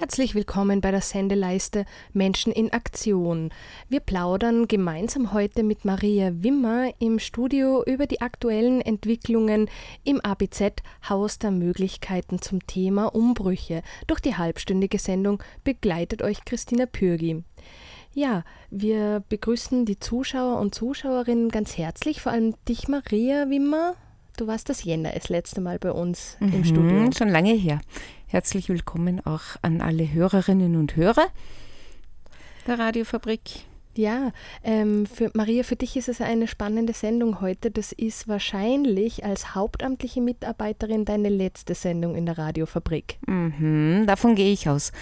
Herzlich willkommen bei der Sendeleiste Menschen in Aktion. Wir plaudern gemeinsam heute mit Maria Wimmer im Studio über die aktuellen Entwicklungen im ABZ Haus der Möglichkeiten zum Thema Umbrüche. Durch die halbstündige Sendung begleitet euch Christina Pürgi. Ja, wir begrüßen die Zuschauer und Zuschauerinnen ganz herzlich, vor allem dich, Maria Wimmer. Du warst das Jänner das letzte Mal bei uns mhm, im Studio. Schon lange her. Herzlich willkommen auch an alle Hörerinnen und Hörer der Radiofabrik. Ja, ähm, für Maria, für dich ist es eine spannende Sendung heute. Das ist wahrscheinlich als hauptamtliche Mitarbeiterin deine letzte Sendung in der Radiofabrik. Mhm, davon gehe ich aus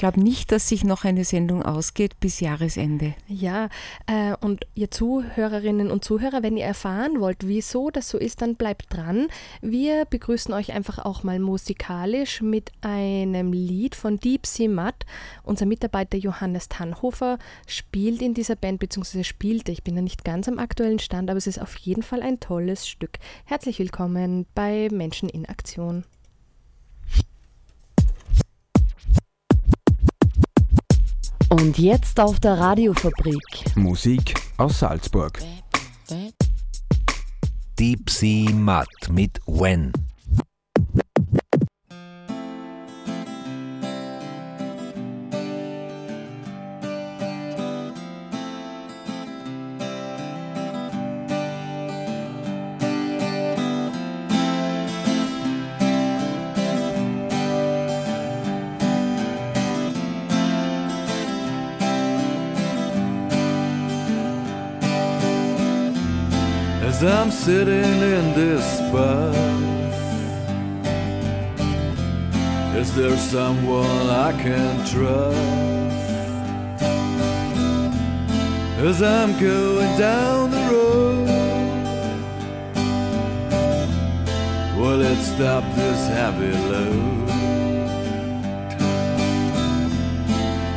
glaube nicht, dass sich noch eine Sendung ausgeht bis Jahresende. Ja, äh, und ihr Zuhörerinnen und Zuhörer, wenn ihr erfahren wollt, wieso das so ist, dann bleibt dran. Wir begrüßen euch einfach auch mal musikalisch mit einem Lied von Deep Sea Mud. Unser Mitarbeiter Johannes Tannhofer spielt in dieser Band, beziehungsweise spielte, ich bin da nicht ganz am aktuellen Stand, aber es ist auf jeden Fall ein tolles Stück. Herzlich willkommen bei Menschen in Aktion. Und jetzt auf der Radiofabrik. Musik aus Salzburg. Deep Sea Mud mit When. As I'm sitting in this bus. Is there someone I can trust? As I'm going down the road, will it stop this heavy load?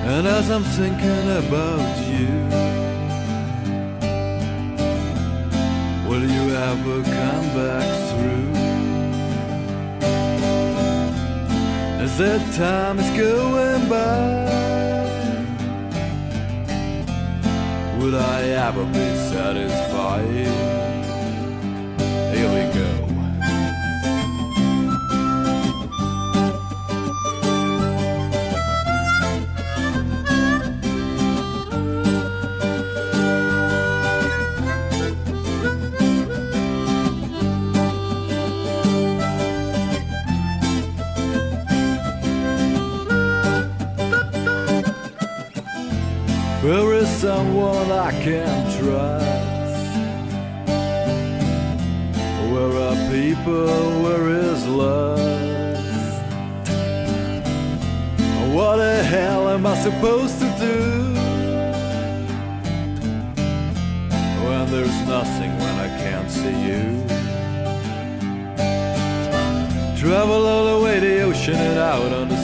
And as I'm thinking about you. Will you ever come back through? As that time is going by, would I ever be satisfied? There is someone I can trust. Where are people? Where is love? What the hell am I supposed to do? When there's nothing when I can't see you. Travel all the way the ocean and out on the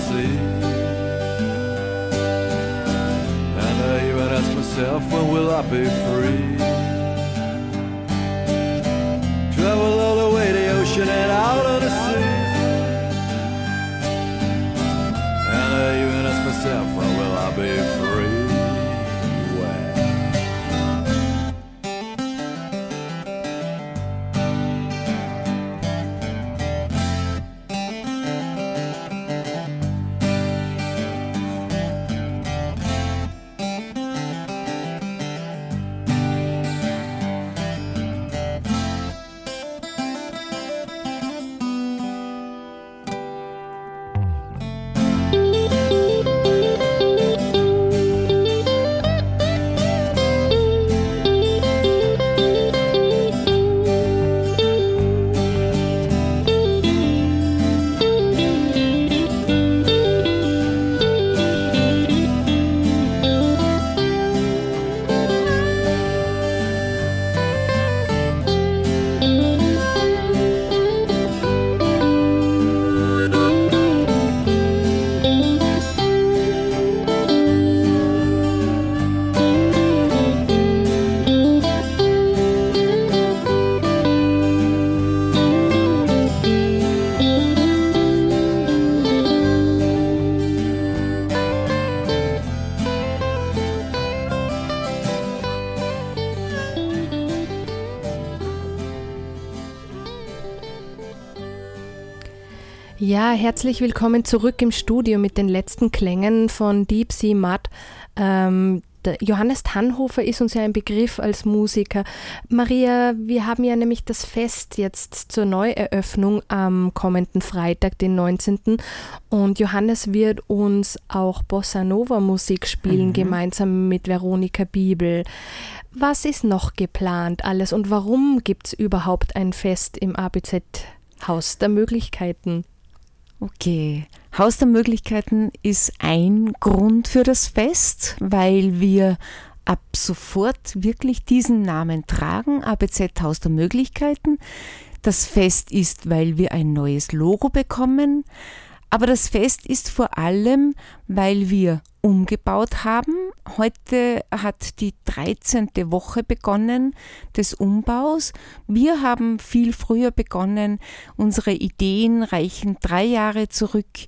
myself, when will I be free? Travel all the way the ocean and out on the sea. And I even ask myself, when will I be free? Ja, herzlich willkommen zurück im Studio mit den letzten Klängen von Deep Sea Mud. Ähm, Johannes Tannhofer ist uns ja ein Begriff als Musiker. Maria, wir haben ja nämlich das Fest jetzt zur Neueröffnung am kommenden Freitag, den 19. Und Johannes wird uns auch Bossa Nova Musik spielen, mhm. gemeinsam mit Veronika Bibel. Was ist noch geplant alles und warum gibt es überhaupt ein Fest im ABZ Haus der Möglichkeiten? Okay, Haus der Möglichkeiten ist ein Grund für das Fest, weil wir ab sofort wirklich diesen Namen tragen, ABZ Haus der Möglichkeiten. Das Fest ist, weil wir ein neues Logo bekommen. Aber das Fest ist vor allem, weil wir umgebaut haben. Heute hat die 13. Woche begonnen des Umbaus. Wir haben viel früher begonnen. Unsere Ideen reichen drei Jahre zurück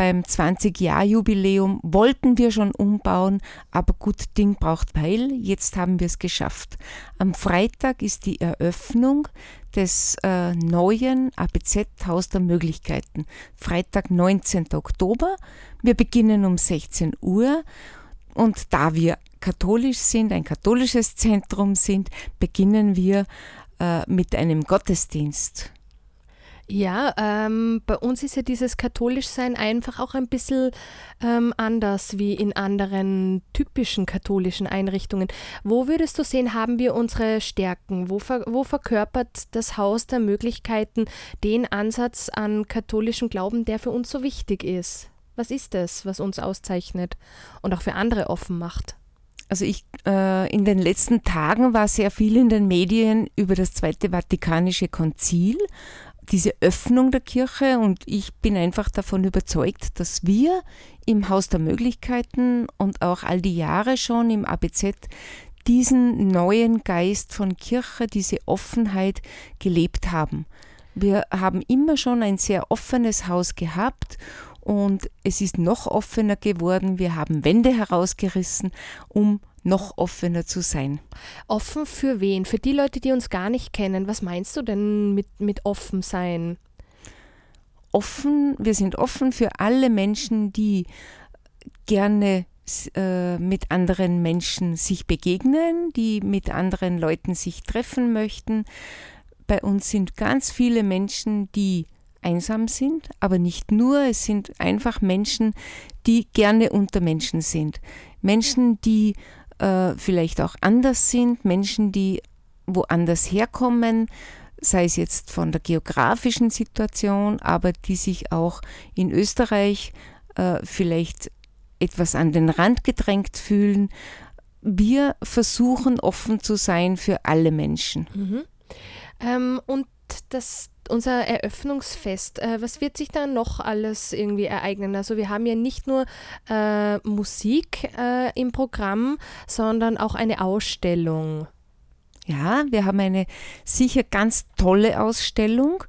beim 20-Jahr-Jubiläum wollten wir schon umbauen, aber gut Ding braucht Weil. Jetzt haben wir es geschafft. Am Freitag ist die Eröffnung des äh, neuen ABZ-Haus der Möglichkeiten. Freitag, 19. Oktober. Wir beginnen um 16 Uhr und da wir katholisch sind, ein katholisches Zentrum sind, beginnen wir äh, mit einem Gottesdienst. Ja, ähm, bei uns ist ja dieses Katholischsein einfach auch ein bisschen ähm, anders wie in anderen typischen katholischen Einrichtungen. Wo würdest du sehen, haben wir unsere Stärken? Wo, ver wo verkörpert das Haus der Möglichkeiten den Ansatz an katholischem Glauben, der für uns so wichtig ist? Was ist es, was uns auszeichnet und auch für andere offen macht? Also ich äh, in den letzten Tagen war sehr viel in den Medien über das Zweite Vatikanische Konzil diese Öffnung der Kirche und ich bin einfach davon überzeugt, dass wir im Haus der Möglichkeiten und auch all die Jahre schon im ABZ diesen neuen Geist von Kirche, diese Offenheit gelebt haben. Wir haben immer schon ein sehr offenes Haus gehabt und es ist noch offener geworden. Wir haben Wände herausgerissen, um noch offener zu sein. Offen für wen? Für die Leute, die uns gar nicht kennen. Was meinst du denn mit, mit offen sein? Offen, wir sind offen für alle Menschen, die gerne äh, mit anderen Menschen sich begegnen, die mit anderen Leuten sich treffen möchten. Bei uns sind ganz viele Menschen, die einsam sind, aber nicht nur, es sind einfach Menschen, die gerne unter Menschen sind. Menschen, die äh, vielleicht auch anders sind, Menschen, die woanders herkommen, sei es jetzt von der geografischen Situation, aber die sich auch in Österreich äh, vielleicht etwas an den Rand gedrängt fühlen. Wir versuchen offen zu sein für alle Menschen. Mhm. Ähm, und das unser Eröffnungsfest, äh, was wird sich da noch alles irgendwie ereignen? Also wir haben ja nicht nur äh, Musik äh, im Programm, sondern auch eine Ausstellung. Ja, wir haben eine sicher ganz tolle Ausstellung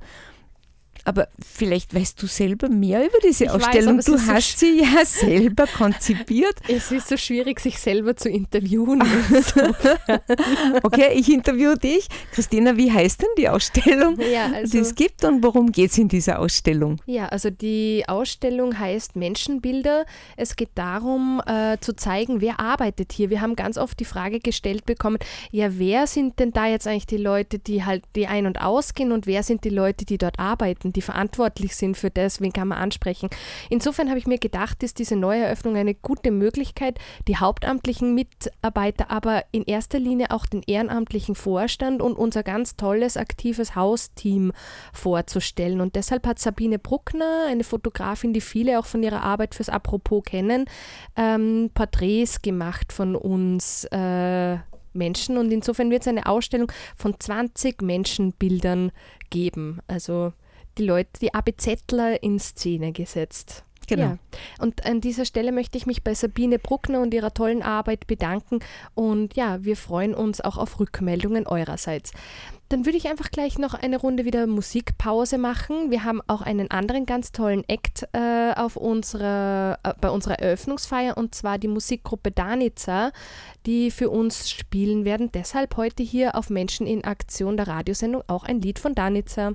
aber vielleicht weißt du selber mehr über diese ich Ausstellung. Weiß, du hast so sie ja selber konzipiert. Es ist so schwierig, sich selber zu interviewen. okay, ich interviewe dich. Christina, wie heißt denn die Ausstellung, ja, also, die es gibt und worum geht es in dieser Ausstellung? Ja, also die Ausstellung heißt Menschenbilder. Es geht darum, äh, zu zeigen, wer arbeitet hier. Wir haben ganz oft die Frage gestellt bekommen, ja, wer sind denn da jetzt eigentlich die Leute, die halt die ein- und ausgehen und wer sind die Leute, die dort arbeiten? Die verantwortlich sind für das, wen kann man ansprechen. Insofern habe ich mir gedacht, ist diese Neueröffnung eine gute Möglichkeit, die hauptamtlichen Mitarbeiter, aber in erster Linie auch den ehrenamtlichen Vorstand und unser ganz tolles, aktives Hausteam vorzustellen. Und deshalb hat Sabine Bruckner, eine Fotografin, die viele auch von ihrer Arbeit fürs Apropos kennen, ähm, Porträts gemacht von uns. Äh, Menschen und insofern wird es eine Ausstellung von 20 Menschenbildern geben. Also die Leute, die ABZler in Szene gesetzt. Genau. Ja. Und an dieser Stelle möchte ich mich bei Sabine Bruckner und ihrer tollen Arbeit bedanken. Und ja, wir freuen uns auch auf Rückmeldungen eurerseits. Dann würde ich einfach gleich noch eine Runde wieder Musikpause machen. Wir haben auch einen anderen ganz tollen Act äh, auf unserer, äh, bei unserer Eröffnungsfeier und zwar die Musikgruppe Danica, die für uns spielen werden. Deshalb heute hier auf Menschen in Aktion der Radiosendung auch ein Lied von Danica.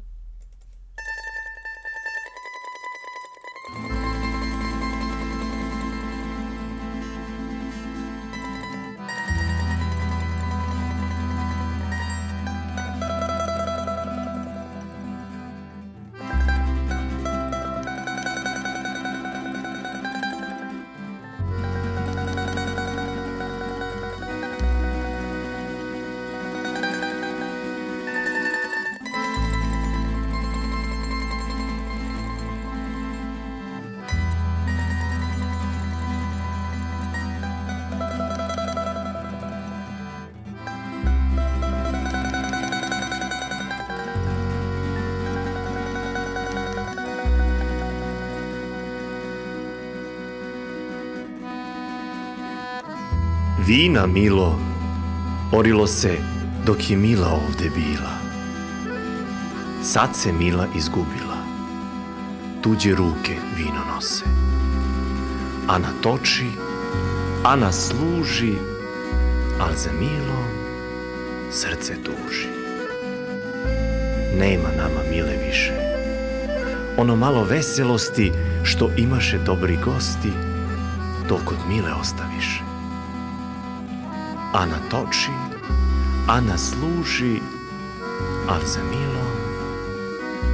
Vina milo, orilo se dok je Mila ovde bila. Sad se Mila izgubila, tuđe ruke vino nose. Ana toči, Ana služi, al za Milo srce tuži. Nema nama Mile više, ono malo veselosti što imaše dobri gosti, to kod Mile ostaviše. Ana toči, Ana služi, al za Milo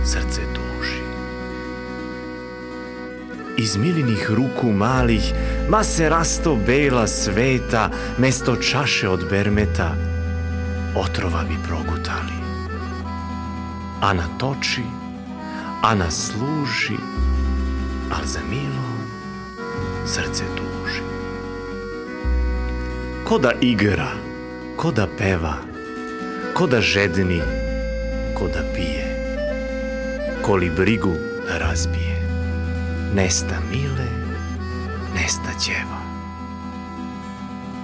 srce tuži. Iz milinih ruku malih, ma se rasto bela sveta, mesto čaše od bermeta, otrova bi progutali. Ana toči, Ana služi, al za Milo srce tuži. Ko da igra, ko da peva, ko da žedni, ko da pije, ko li brigu razbije, nesta Mile, nesta ćeva.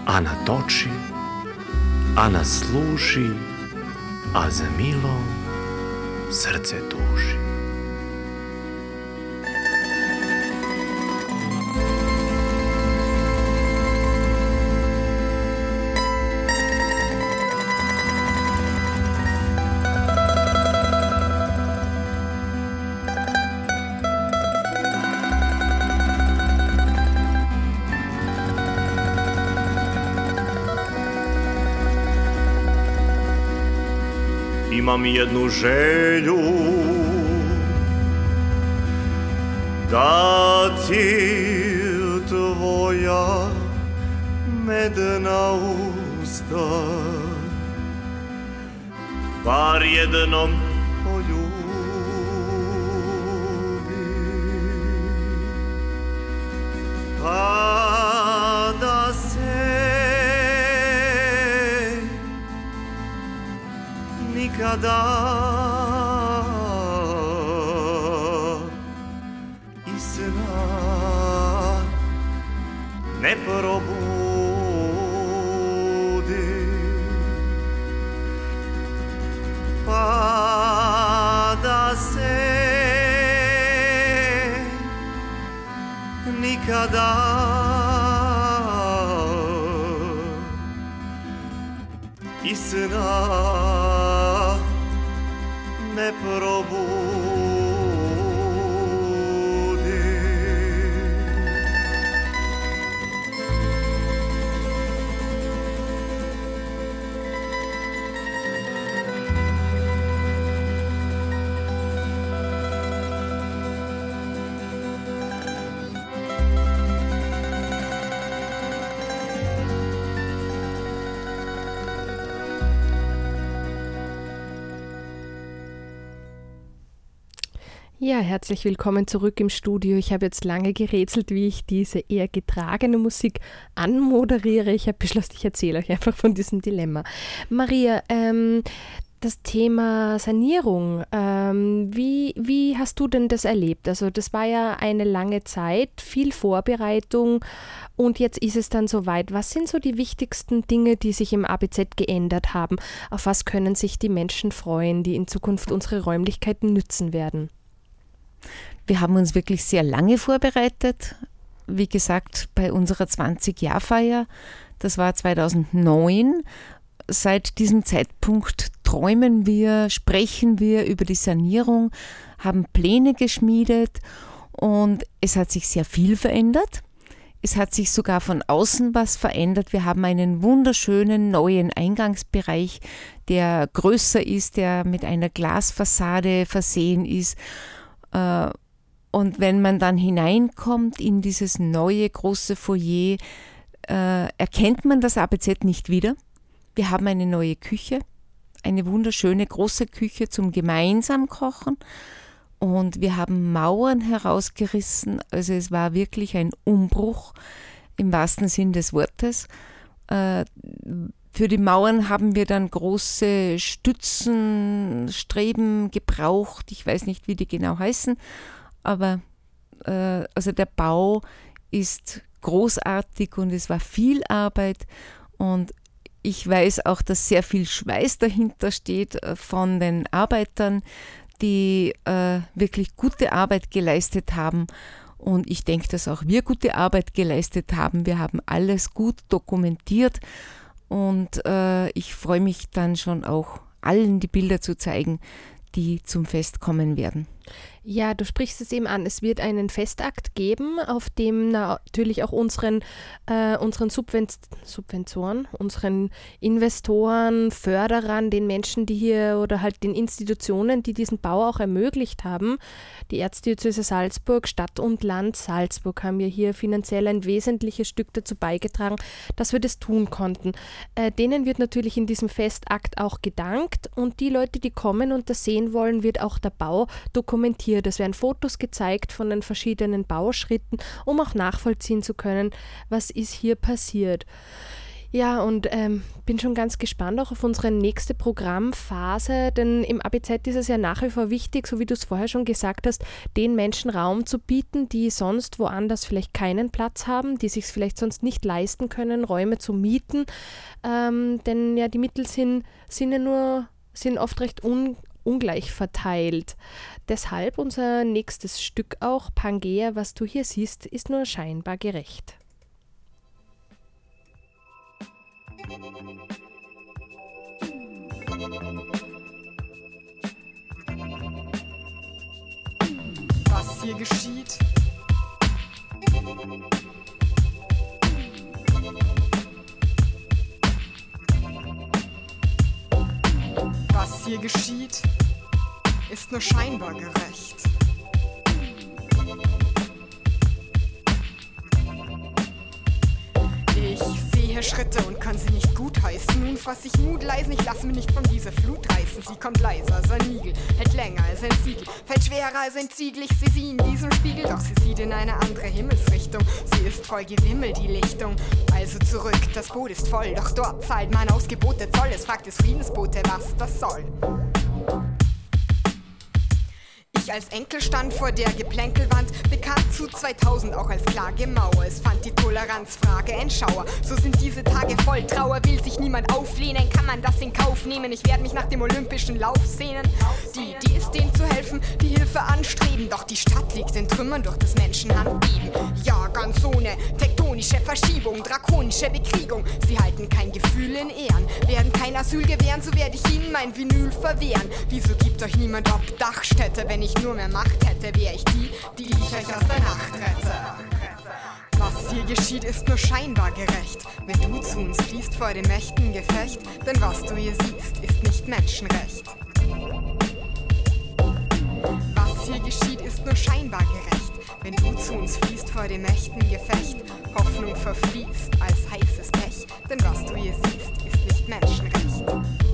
Ana toči, Ana služi, a za Milo srce tuži. Imam jednu želju Da ti tvoja medna usta Bar jednom poljubi. Pa kadar Ja, herzlich willkommen zurück im Studio. Ich habe jetzt lange gerätselt, wie ich diese eher getragene Musik anmoderiere. Ich habe beschlossen, ich erzähle euch einfach von diesem Dilemma. Maria, ähm, das Thema Sanierung, ähm, wie, wie hast du denn das erlebt? Also das war ja eine lange Zeit, viel Vorbereitung und jetzt ist es dann soweit. Was sind so die wichtigsten Dinge, die sich im ABZ geändert haben? Auf was können sich die Menschen freuen, die in Zukunft unsere Räumlichkeiten nützen werden? Wir haben uns wirklich sehr lange vorbereitet. Wie gesagt, bei unserer 20-Jahr-Feier, das war 2009. Seit diesem Zeitpunkt träumen wir, sprechen wir über die Sanierung, haben Pläne geschmiedet und es hat sich sehr viel verändert. Es hat sich sogar von außen was verändert. Wir haben einen wunderschönen neuen Eingangsbereich, der größer ist, der mit einer Glasfassade versehen ist. Äh, und wenn man dann hineinkommt in dieses neue große Foyer, äh, erkennt man das ABZ nicht wieder. Wir haben eine neue Küche, eine wunderschöne große Küche zum gemeinsam Kochen. Und wir haben Mauern herausgerissen. Also es war wirklich ein Umbruch im wahrsten Sinn des Wortes. Für die Mauern haben wir dann große Stützenstreben gebraucht. Ich weiß nicht, wie die genau heißen, aber äh, also der Bau ist großartig und es war viel Arbeit und ich weiß auch, dass sehr viel Schweiß dahinter steht äh, von den Arbeitern, die äh, wirklich gute Arbeit geleistet haben. Und ich denke, dass auch wir gute Arbeit geleistet haben. Wir haben alles gut dokumentiert und äh, ich freue mich dann schon auch allen die Bilder zu zeigen, die zum Fest kommen werden. Ja, du sprichst es eben an. Es wird einen Festakt geben, auf dem natürlich auch unseren, äh, unseren Subven Subventoren, unseren Investoren, Förderern, den Menschen, die hier oder halt den Institutionen, die diesen Bau auch ermöglicht haben, die Erzdiözese Salzburg, Stadt und Land Salzburg haben ja hier finanziell ein wesentliches Stück dazu beigetragen, dass wir das tun konnten. Äh, denen wird natürlich in diesem Festakt auch gedankt und die Leute, die kommen und das sehen wollen, wird auch der Bau dokumentiert dokumentiert. Es werden Fotos gezeigt von den verschiedenen Bauschritten, um auch nachvollziehen zu können, was ist hier passiert. Ja, und ähm, bin schon ganz gespannt auch auf unsere nächste Programmphase, denn im ABZ ist es ja nach wie vor wichtig, so wie du es vorher schon gesagt hast, den Menschen Raum zu bieten, die sonst woanders vielleicht keinen Platz haben, die sich vielleicht sonst nicht leisten können, Räume zu mieten. Ähm, denn ja, die Mittel sind, sind ja nur sind oft recht un, ungleich verteilt. Deshalb unser nächstes Stück auch, Pangea, was du hier siehst, ist nur scheinbar gerecht. Was hier geschieht, Was hier geschieht, ist nur scheinbar gerecht. Ich sehe Schritte und kann sie nicht gutheißen. Nun fass ich Mut leisen, ich lasse mich nicht von dieser Flut reißen. Sie kommt leiser als ein Igel, hält länger als ein Siegel, fällt schwerer als ein Ziegel. Ich sehe sie in diesem Spiegel, doch sie sieht in eine andere Himmelsrichtung. Sie ist voll Gewimmel, die Lichtung. Also zurück, das Boot ist voll, doch dort zahlt mein Ausgebote Zoll. Es fragt des Friedensbote, was das soll ich als Enkel stand vor der Geplänkelwand, bekannt zu 2000 auch als Klagemauer. Es fand die Toleranzfrage ein Schauer. So sind diese Tage voll Trauer, will sich niemand auflehnen, kann man das in Kauf nehmen? Ich werde mich nach dem olympischen Lauf sehnen. Die, die ist denen zu helfen, die Hilfe anstreben. Doch die Stadt liegt in Trümmern durch das Menschenhandbeben. Ja, ganz ohne tektonische Verschiebung, drakonische Bekriegung. Sie halten kein Gefühl in Ehren, werden kein Asyl gewähren, so werde ich ihnen mein Vinyl verwehren. Wieso gibt euch niemand Obdachstätte, wenn ich nur mehr Macht hätte, wäre ich die, die ich euch aus der Nacht rette. Was hier geschieht, ist nur scheinbar gerecht. Wenn du zu uns fließt vor dem mächten Gefecht, denn was du hier siehst, ist nicht Menschenrecht. Was hier geschieht, ist nur scheinbar gerecht. Wenn du zu uns fließt vor dem mächten Gefecht, Hoffnung verfließt als heißes Pech, denn was du hier siehst, ist nicht Menschenrecht.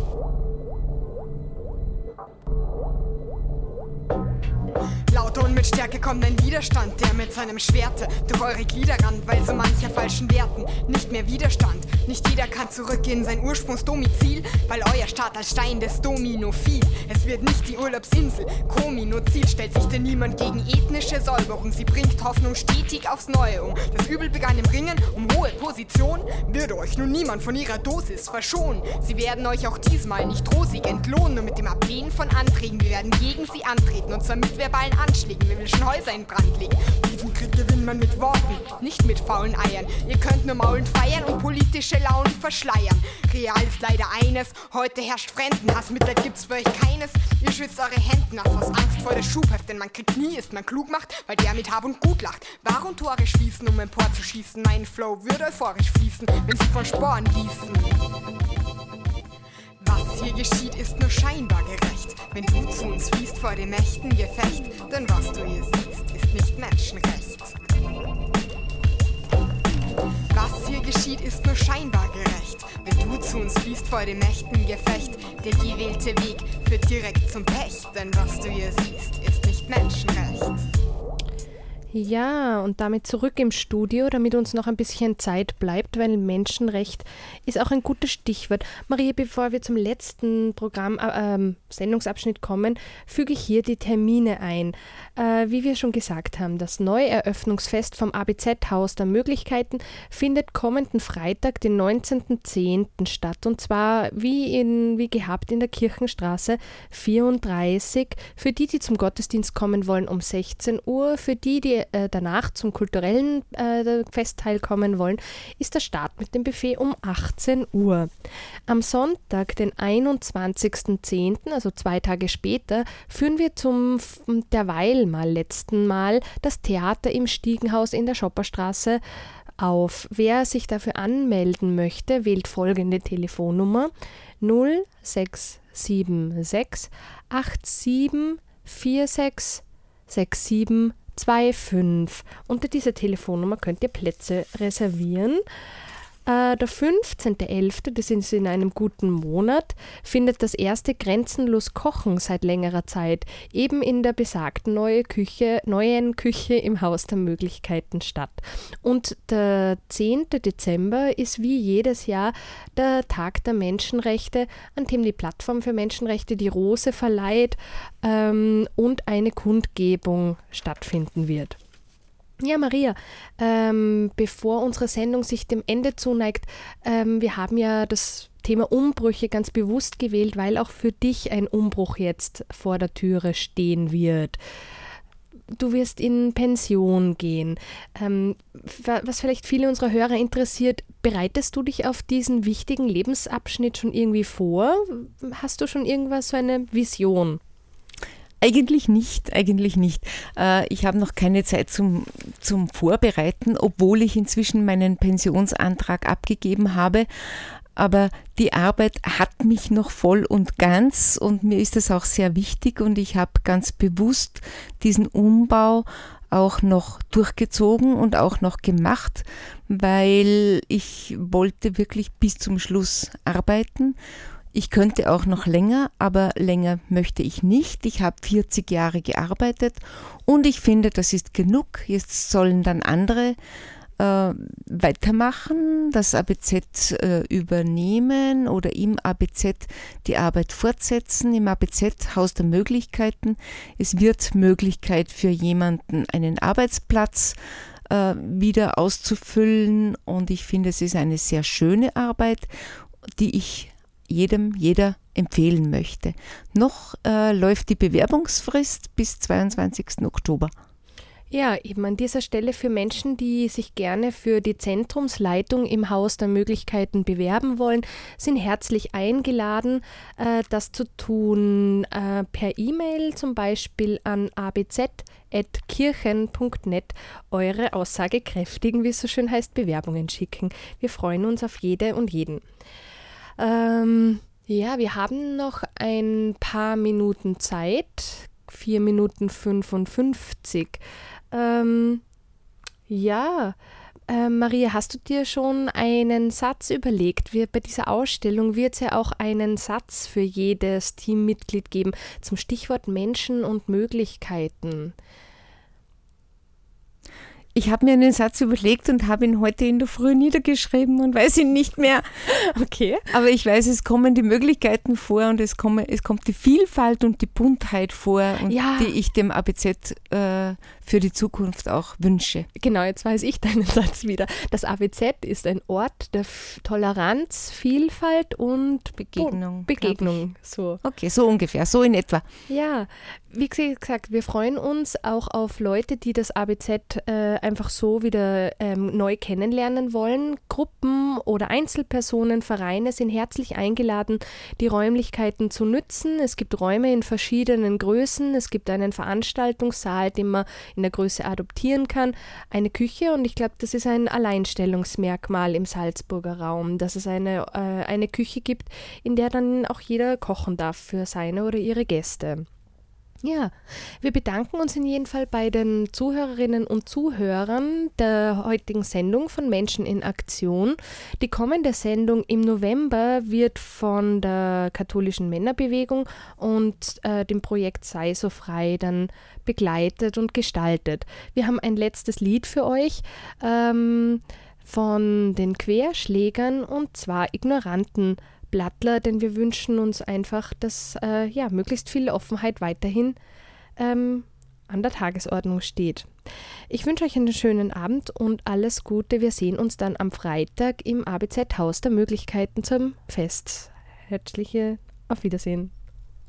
Mit Stärke kommt ein Widerstand, der mit seinem Schwerte durch eure Glieder rannt, weil so mancher falschen Werten nicht mehr Widerstand. Nicht jeder kann zurück in sein Ursprungsdomizil, weil euer Staat als Stein des Domino fiel. Es wird nicht die Urlaubsinsel, Komino Ziel stellt sich denn niemand gegen ethnische Säuberung. Sie bringt Hoffnung stetig aufs Neue um. Das Übel begann im Ringen um hohe Position, würde euch nun niemand von ihrer Dosis verschonen. Sie werden euch auch diesmal nicht rosig entlohnen, nur mit dem Ablehnen von Anträgen. Wir werden gegen sie antreten und zwar mit verbalen Anschlägen. Schon Häuser in Brand legen. Diesen Krieg gewinnt man mit Worten, nicht mit faulen Eiern. Ihr könnt nur maulen feiern und politische Launen verschleiern. Real ist leider eines, heute herrscht Fremdenhass. Mitleid gibt's für euch keines. Ihr schwitzt eure Hemden nass aus Angst vor der Schubheft, denn man kriegt nie, ist man klug macht, weil der mit Hab und Gut lacht. Warum Tore schließen, um empor zu schießen? Mein Flow würde euphorisch fließen, wenn sie von Sporen gießen. Was hier geschieht, ist nur scheinbar gerecht. Wenn du zu uns fließt vor dem mächten Gefecht, denn was du hier siehst, ist nicht Menschenrecht. Was hier geschieht, ist nur scheinbar gerecht. Wenn du zu uns fließt vor dem mächten Gefecht, der gewählte Weg führt direkt zum Pech, denn was du hier siehst, ist nicht Menschenrecht. Ja, und damit zurück im Studio, damit uns noch ein bisschen Zeit bleibt, weil Menschenrecht ist auch ein gutes Stichwort. Maria, bevor wir zum letzten Programm, äh, äh, Sendungsabschnitt kommen, füge ich hier die Termine ein. Äh, wie wir schon gesagt haben, das Neueröffnungsfest vom ABZ-Haus der Möglichkeiten findet kommenden Freitag, den 19.10. statt. Und zwar wie, in, wie gehabt in der Kirchenstraße 34. Für die, die zum Gottesdienst kommen wollen, um 16 Uhr. Für die, die äh, danach zum kulturellen äh, Fest teilkommen wollen, ist der Start mit dem Buffet um 18 Uhr. Am Sonntag, den 21.10., also zwei Tage später, führen wir zum derweil mal letzten Mal das Theater im Stiegenhaus in der Schopperstraße auf. Wer sich dafür anmelden möchte, wählt folgende Telefonnummer 0676 87 46 67 25. Unter dieser Telefonnummer könnt ihr Plätze reservieren. Äh, der 15.11., das ist in einem guten Monat, findet das erste Grenzenlos Kochen seit längerer Zeit eben in der besagten neue Küche, neuen Küche im Haus der Möglichkeiten statt. Und der 10. Dezember ist wie jedes Jahr der Tag der Menschenrechte, an dem die Plattform für Menschenrechte die Rose verleiht ähm, und eine Kundgebung stattfinden wird. Ja, Maria, ähm, bevor unsere Sendung sich dem Ende zuneigt, ähm, wir haben ja das Thema Umbrüche ganz bewusst gewählt, weil auch für dich ein Umbruch jetzt vor der Türe stehen wird. Du wirst in Pension gehen. Ähm, was vielleicht viele unserer Hörer interessiert, bereitest du dich auf diesen wichtigen Lebensabschnitt schon irgendwie vor? Hast du schon irgendwas, so eine Vision? Eigentlich nicht, eigentlich nicht. Äh, ich habe noch keine Zeit zum, zum Vorbereiten, obwohl ich inzwischen meinen Pensionsantrag abgegeben habe. Aber die Arbeit hat mich noch voll und ganz und mir ist das auch sehr wichtig und ich habe ganz bewusst diesen Umbau auch noch durchgezogen und auch noch gemacht, weil ich wollte wirklich bis zum Schluss arbeiten ich könnte auch noch länger, aber länger möchte ich nicht. Ich habe 40 Jahre gearbeitet und ich finde, das ist genug. Jetzt sollen dann andere äh, weitermachen, das ABZ äh, übernehmen oder im ABZ die Arbeit fortsetzen. Im ABZ Haus der Möglichkeiten. Es wird Möglichkeit für jemanden einen Arbeitsplatz äh, wieder auszufüllen und ich finde, es ist eine sehr schöne Arbeit, die ich jedem, jeder empfehlen möchte. Noch äh, läuft die Bewerbungsfrist bis 22. Oktober. Ja, eben an dieser Stelle für Menschen, die sich gerne für die Zentrumsleitung im Haus der Möglichkeiten bewerben wollen, sind herzlich eingeladen, äh, das zu tun äh, per E-Mail zum Beispiel an abz.kirchen.net eure aussagekräftigen, wie es so schön heißt, Bewerbungen schicken. Wir freuen uns auf jede und jeden. Ähm, ja, wir haben noch ein paar Minuten Zeit. 4 Minuten 55. Ähm, ja, äh, Maria, hast du dir schon einen Satz überlegt? Wir, bei dieser Ausstellung wird es ja auch einen Satz für jedes Teammitglied geben zum Stichwort Menschen und Möglichkeiten. Ich habe mir einen Satz überlegt und habe ihn heute in der Früh niedergeschrieben und weiß ihn nicht mehr. Okay. Aber ich weiß, es kommen die Möglichkeiten vor und es, komme, es kommt die Vielfalt und die Buntheit vor, und ja. die ich dem ABZ äh, für die Zukunft auch wünsche. Genau, jetzt weiß ich deinen Satz wieder. Das ABZ ist ein Ort der Toleranz, Vielfalt und Begegnung. Begegnung. So. Okay, so ungefähr, so in etwa. Ja, wie gesagt, wir freuen uns auch auf Leute, die das ABZ äh, einfach so wieder ähm, neu kennenlernen wollen. Gruppen oder Einzelpersonen, Vereine sind herzlich eingeladen, die Räumlichkeiten zu nützen. Es gibt Räume in verschiedenen Größen. Es gibt einen Veranstaltungssaal, den man in der Größe adoptieren kann, eine Küche und ich glaube, das ist ein Alleinstellungsmerkmal im Salzburger Raum, dass es eine, äh, eine Küche gibt, in der dann auch jeder kochen darf für seine oder ihre Gäste. Ja, wir bedanken uns in jedem Fall bei den Zuhörerinnen und Zuhörern der heutigen Sendung von Menschen in Aktion. Die kommende Sendung im November wird von der katholischen Männerbewegung und äh, dem Projekt Sei so frei dann begleitet und gestaltet. Wir haben ein letztes Lied für euch. Ähm, von den Querschlägern und zwar Ignoranten Blattler, denn wir wünschen uns einfach, dass äh, ja, möglichst viel Offenheit weiterhin ähm, an der Tagesordnung steht. Ich wünsche euch einen schönen Abend und alles Gute. Wir sehen uns dann am Freitag im ABZ-Haus der Möglichkeiten zum Fest. Herzliche Auf Wiedersehen.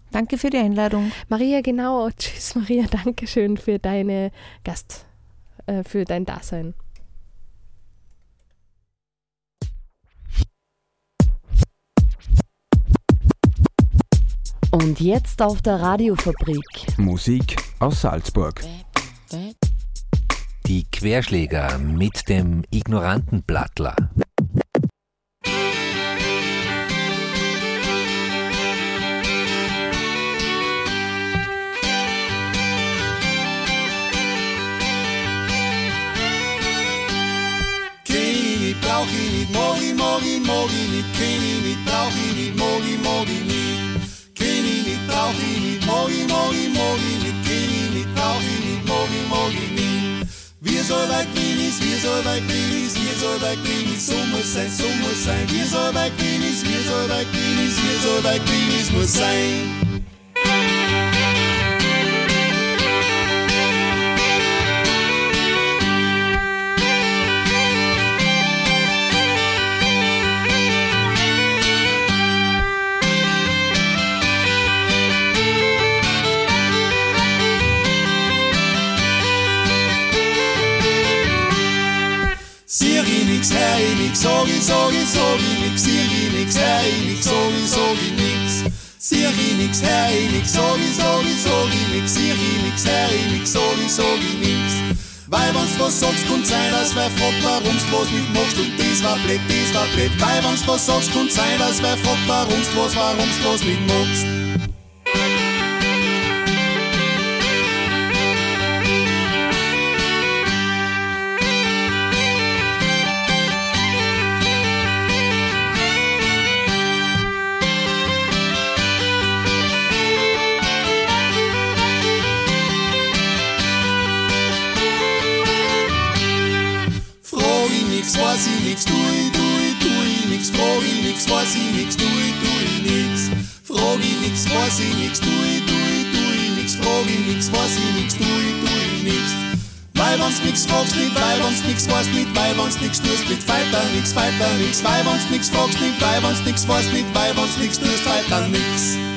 Danke für die Einladung. Maria, genau. Tschüss, Maria. Danke schön für deine Gast, äh, für dein Dasein. Und jetzt auf der Radiofabrik. Musik aus Salzburg. Die Querschläger mit dem ignoranten Blattler. brauch ich nicht, mag ich, mag ich, mag ich nicht, kenn ich nicht, brauch ich nicht, mag ich, mag ich nicht, kenn ich nicht, brauch ich nicht, mag ich, mag ich nicht. Wir soll weit grün ist, wir soll weit grün ist, wir soll weit grün ist, so muss sein, so muss sein. Wir soll weit grün ist, wir soll weit grün ist, wir soll weit grün ist, muss sein. Was sagst, kann sein, dass wer fragt, warum's was nicht machst und das war blöd, das war blöd. Weil wenn's was sagst, kann sein, dass wer fragt, warum's was, warum's was nicht machst. Weiß ich nix, tu ich, tu ich, tu ich nix. Frag ich nix, weiß ich nix, tu ich, tu ich nix. Frag ich nix, weiß ich nix, tu ich, tu ich, tu ich nix. Frag ich nix, weiß ich nix, tu ich, tu ich nix. Weil wenn's nix fragst nicht, weil wenn's nix weißt nicht, weil wenn's nix tust nicht, weiter nix, weiter nix. Weil wenn's nix fragst nicht, weil wenn's nix weißt nicht, weil wenn's nix tust, weiter nix.